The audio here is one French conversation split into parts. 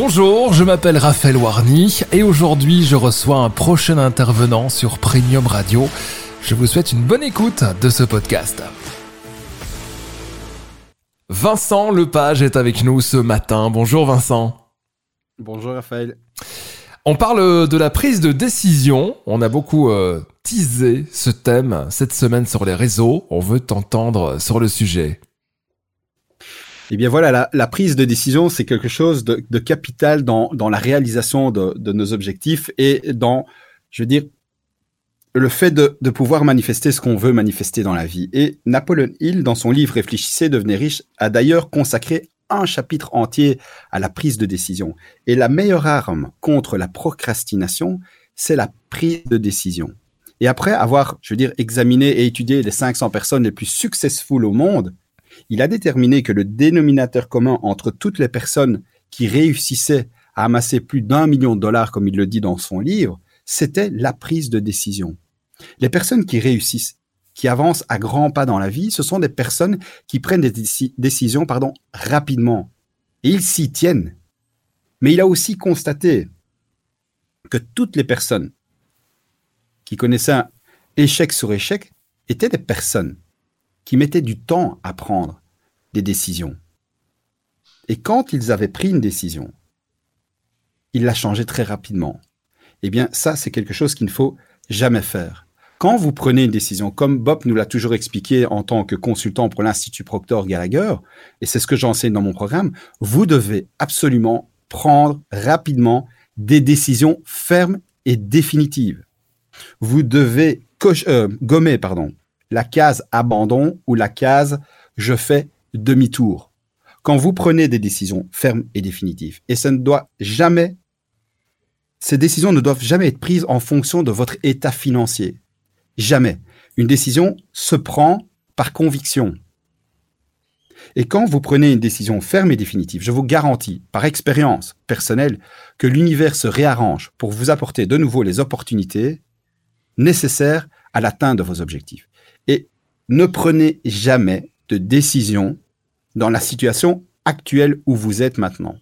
Bonjour, je m'appelle Raphaël Warny et aujourd'hui je reçois un prochain intervenant sur Premium Radio. Je vous souhaite une bonne écoute de ce podcast. Vincent Lepage est avec nous ce matin. Bonjour Vincent. Bonjour Raphaël. On parle de la prise de décision. On a beaucoup euh, teasé ce thème cette semaine sur les réseaux. On veut t'entendre sur le sujet. Eh bien voilà, la, prise de décision, c'est quelque chose de, capital dans, la réalisation de, nos objectifs et dans, je veux dire, le fait de, pouvoir manifester ce qu'on veut manifester dans la vie. Et Napoleon Hill, dans son livre Réfléchissez, devenez riche, a d'ailleurs consacré un chapitre entier à la prise de décision. Et la meilleure arme contre la procrastination, c'est la prise de décision. Et après avoir, je veux dire, examiné et étudié les 500 personnes les plus successful au monde, il a déterminé que le dénominateur commun entre toutes les personnes qui réussissaient à amasser plus d'un million de dollars, comme il le dit dans son livre, c'était la prise de décision. Les personnes qui réussissent, qui avancent à grands pas dans la vie, ce sont des personnes qui prennent des décisions rapidement. Et ils s'y tiennent. Mais il a aussi constaté que toutes les personnes qui connaissaient un échec sur échec étaient des personnes qui mettaient du temps à prendre des décisions. Et quand ils avaient pris une décision, ils la changeaient très rapidement. Eh bien, ça, c'est quelque chose qu'il ne faut jamais faire. Quand vous prenez une décision, comme Bob nous l'a toujours expliqué en tant que consultant pour l'Institut Proctor Gallagher, et c'est ce que j'enseigne dans mon programme, vous devez absolument prendre rapidement des décisions fermes et définitives. Vous devez euh, gommer pardon, la case abandon ou la case je fais demi-tour. Quand vous prenez des décisions fermes et définitives, et ça ne doit jamais, ces décisions ne doivent jamais être prises en fonction de votre état financier. Jamais. Une décision se prend par conviction. Et quand vous prenez une décision ferme et définitive, je vous garantis, par expérience personnelle, que l'univers se réarrange pour vous apporter de nouveau les opportunités nécessaires à l'atteinte de vos objectifs. Ne prenez jamais de décision dans la situation actuelle où vous êtes maintenant.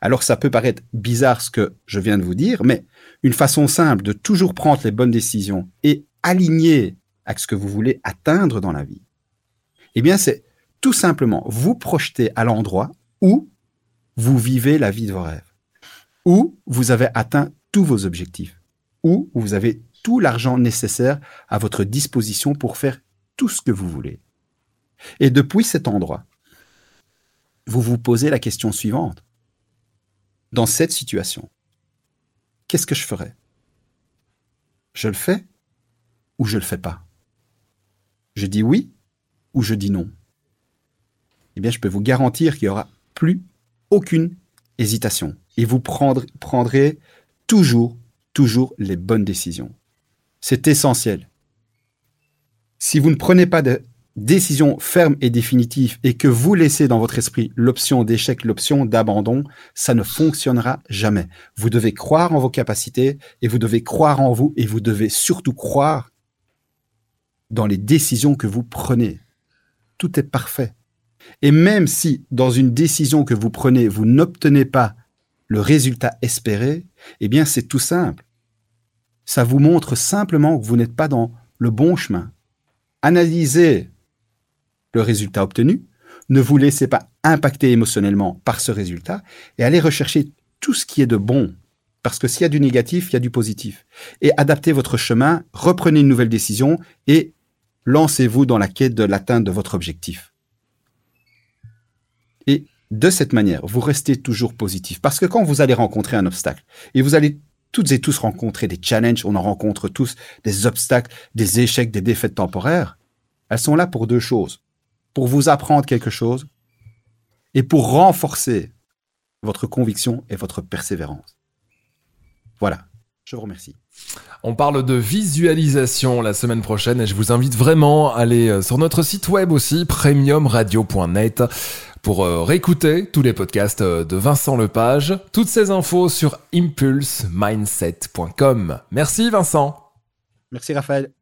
Alors ça peut paraître bizarre ce que je viens de vous dire, mais une façon simple de toujours prendre les bonnes décisions et aligner avec ce que vous voulez atteindre dans la vie, eh bien c'est tout simplement vous projeter à l'endroit où vous vivez la vie de vos rêves, où vous avez atteint tous vos objectifs, où vous avez tout l'argent nécessaire à votre disposition pour faire tout ce que vous voulez. Et depuis cet endroit, vous vous posez la question suivante. Dans cette situation, qu'est-ce que je ferais? Je le fais ou je le fais pas? Je dis oui ou je dis non Eh bien, je peux vous garantir qu'il n'y aura plus aucune hésitation et vous prendrez toujours, toujours les bonnes décisions. C'est essentiel. Si vous ne prenez pas de décision ferme et définitive et que vous laissez dans votre esprit l'option d'échec, l'option d'abandon, ça ne fonctionnera jamais. Vous devez croire en vos capacités et vous devez croire en vous et vous devez surtout croire dans les décisions que vous prenez. Tout est parfait. Et même si dans une décision que vous prenez, vous n'obtenez pas le résultat espéré, eh bien c'est tout simple. Ça vous montre simplement que vous n'êtes pas dans le bon chemin. Analysez le résultat obtenu, ne vous laissez pas impacter émotionnellement par ce résultat et allez rechercher tout ce qui est de bon. Parce que s'il y a du négatif, il y a du positif. Et adaptez votre chemin, reprenez une nouvelle décision et lancez-vous dans la quête de l'atteinte de votre objectif. Et de cette manière, vous restez toujours positif. Parce que quand vous allez rencontrer un obstacle, et vous allez toutes et tous rencontrer des challenges, on en rencontre tous des obstacles, des échecs, des défaites temporaires. Elles sont là pour deux choses. Pour vous apprendre quelque chose et pour renforcer votre conviction et votre persévérance. Voilà, je vous remercie. On parle de visualisation la semaine prochaine et je vous invite vraiment à aller euh, sur notre site web aussi, premiumradio.net pour euh, réécouter tous les podcasts euh, de Vincent Lepage. Toutes ces infos sur impulsemindset.com. Merci Vincent. Merci Raphaël.